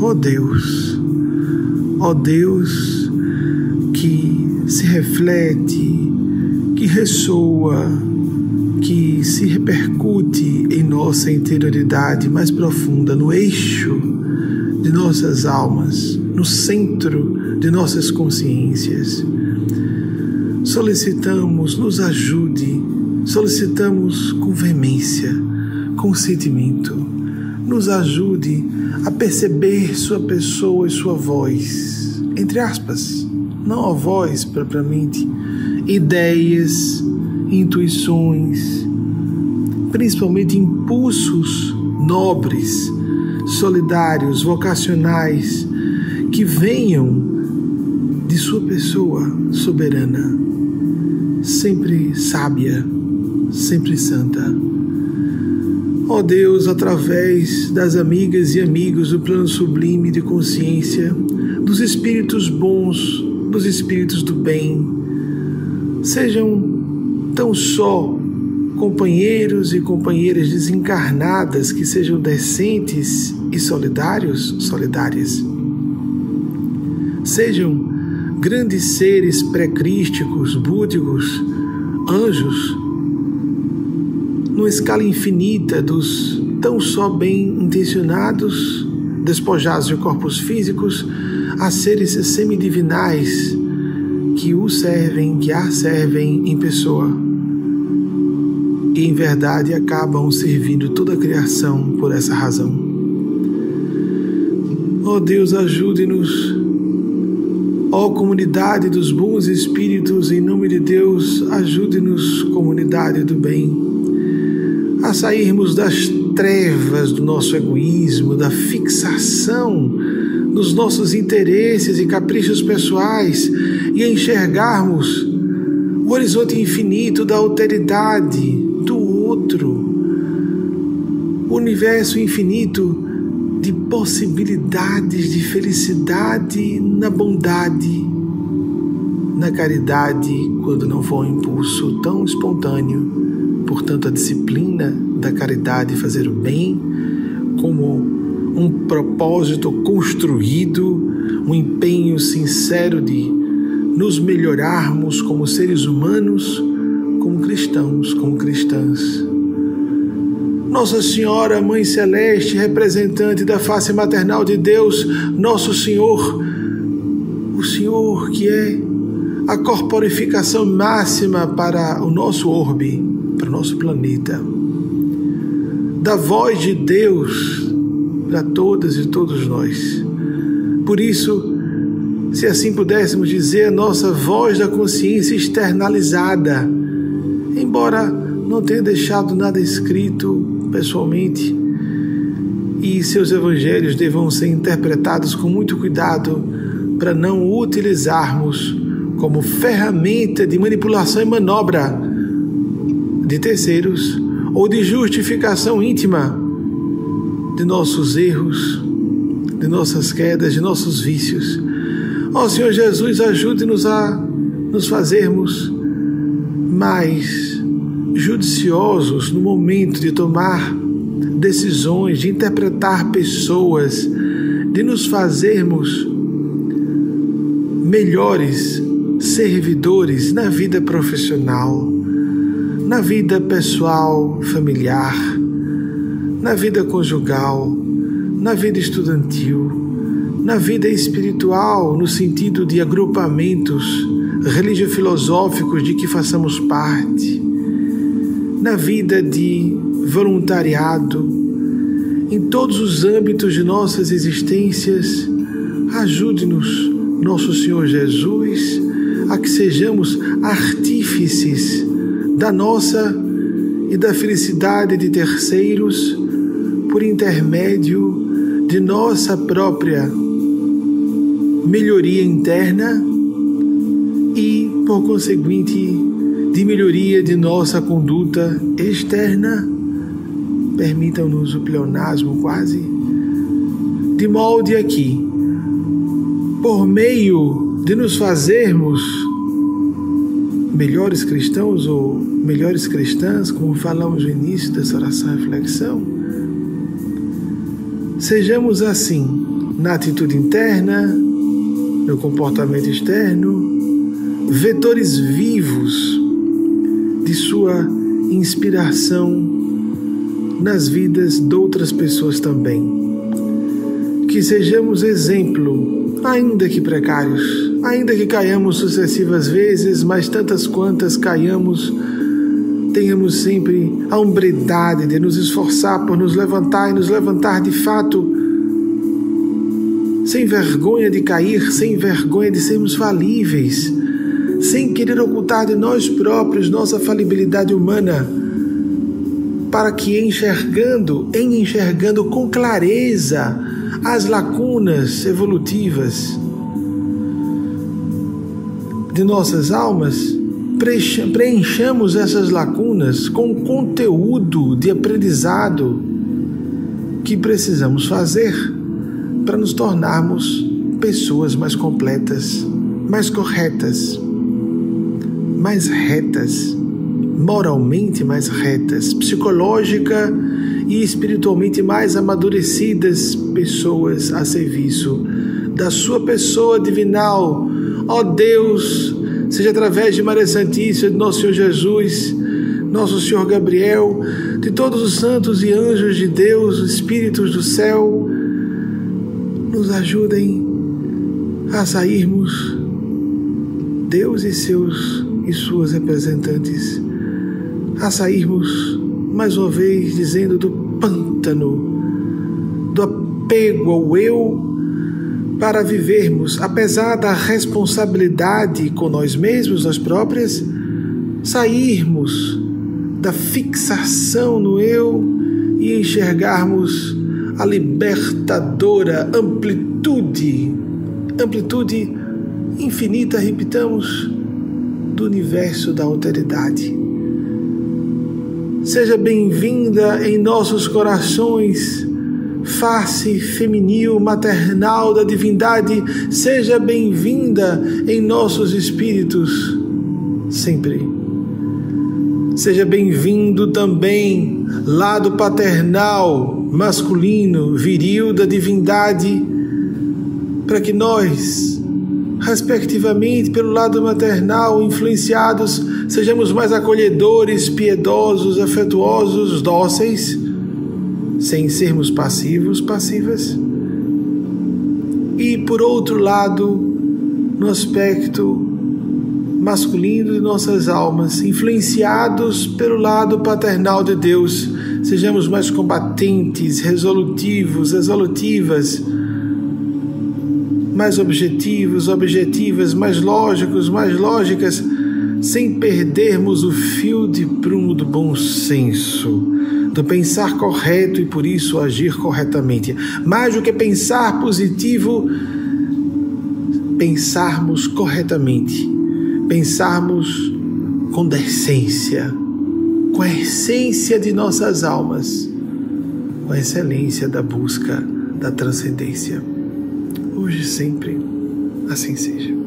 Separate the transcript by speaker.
Speaker 1: ó Deus, ó Deus que se reflete, que ressoa, que se repercute em nossa interioridade mais profunda, no eixo de nossas almas, no centro de nossas consciências. Solicitamos, nos ajude, solicitamos com veemência, com sentimento, nos ajude a perceber Sua pessoa e Sua voz, entre aspas, não a voz propriamente, ideias, intuições, principalmente impulsos nobres, solidários, vocacionais, que venham de Sua pessoa soberana, sempre sábia, sempre santa. Ó oh Deus, através das amigas e amigos do plano sublime de consciência, dos espíritos bons, dos espíritos do bem, sejam tão só companheiros e companheiras desencarnadas que sejam decentes e solidários, solidárias. Sejam grandes seres pré-crísticos, búdicos, anjos, numa escala infinita dos tão só bem intencionados, despojados de corpos físicos, a seres semidivinais que o servem, que a servem em pessoa. E em verdade acabam servindo toda a criação por essa razão. Oh Deus, ajude-nos Ó comunidade dos bons espíritos, em nome de Deus, ajude-nos, comunidade do bem, a sairmos das trevas do nosso egoísmo, da fixação nos nossos interesses e caprichos pessoais e enxergarmos o horizonte infinito da alteridade do outro, o universo infinito de possibilidades de felicidade na bondade, na caridade, quando não for um impulso tão espontâneo. Portanto, a disciplina da caridade, fazer o bem, como um propósito construído, um empenho sincero de nos melhorarmos como seres humanos, como cristãos, como cristãs. Nossa Senhora, Mãe Celeste, representante da face maternal de Deus, Nosso Senhor, o Senhor que é a corporificação máxima para o nosso orbe, para o nosso planeta. Da voz de Deus para todas e todos nós. Por isso, se assim pudéssemos dizer, a nossa voz da consciência externalizada, embora não tenha deixado nada escrito pessoalmente e seus evangelhos devam ser interpretados com muito cuidado para não utilizarmos como ferramenta de manipulação e manobra de terceiros ou de justificação íntima de nossos erros, de nossas quedas, de nossos vícios. Ó oh, Senhor Jesus, ajude-nos a nos fazermos mais judiciosos no momento de tomar decisões, de interpretar pessoas, de nos fazermos melhores servidores na vida profissional, na vida pessoal, familiar, na vida conjugal, na vida estudantil, na vida espiritual, no sentido de agrupamentos religio-filosóficos de que façamos parte na vida de voluntariado, em todos os âmbitos de nossas existências. Ajude-nos, nosso Senhor Jesus, a que sejamos artífices da nossa e da felicidade de terceiros por intermédio de nossa própria melhoria interna e, por conseguinte, de melhoria de nossa conduta externa, permitam-nos o pleonasmo quase, de molde aqui, por meio de nos fazermos melhores cristãos ou melhores cristãs, como falamos no início dessa oração reflexão, sejamos assim na atitude interna, no comportamento externo, vetores vivos de sua inspiração nas vidas de outras pessoas também. Que sejamos exemplo, ainda que precários, ainda que caiamos sucessivas vezes, mas tantas quantas caiamos, tenhamos sempre a hombridade de nos esforçar por nos levantar e nos levantar de fato sem vergonha de cair, sem vergonha de sermos falíveis, sem querer ocultar de nós próprios nossa falibilidade humana, para que enxergando, em enxergando com clareza as lacunas evolutivas de nossas almas, preenchamos essas lacunas com conteúdo de aprendizado que precisamos fazer para nos tornarmos pessoas mais completas, mais corretas, mais retas, moralmente mais retas, psicológica e espiritualmente mais amadurecidas pessoas a serviço da sua pessoa divinal. Ó Deus, seja através de Maria Santíssima, de nosso Senhor Jesus, nosso Senhor Gabriel, de todos os santos e anjos de Deus, espíritos do céu, nos ajudem a sairmos, Deus e seus e suas representantes, a sairmos mais uma vez dizendo do pântano, do apego ao eu, para vivermos, apesar da responsabilidade com nós mesmos, nós próprias, sairmos da fixação no eu e enxergarmos a libertadora amplitude, amplitude infinita, repitamos, do universo da alteridade. Seja bem-vinda em nossos corações, face feminil, maternal da divindade, seja bem-vinda em nossos espíritos, sempre. Seja bem-vindo também, lado paternal, masculino, viril da divindade, para que nós, respectivamente, pelo lado maternal, influenciados, sejamos mais acolhedores, piedosos, afetuosos, dóceis, sem sermos passivos, passivas. E por outro lado, no aspecto masculino de nossas almas, influenciados pelo lado paternal de Deus, sejamos mais combatentes, resolutivos, resolutivas, mais objetivos, objetivas, mais lógicos, mais lógicas, sem perdermos o fio de prumo do bom senso, do pensar correto e por isso agir corretamente. Mais do que pensar positivo, pensarmos corretamente, pensarmos com decência com a essência de nossas almas, com a excelência da busca da transcendência. Hoje sempre assim seja.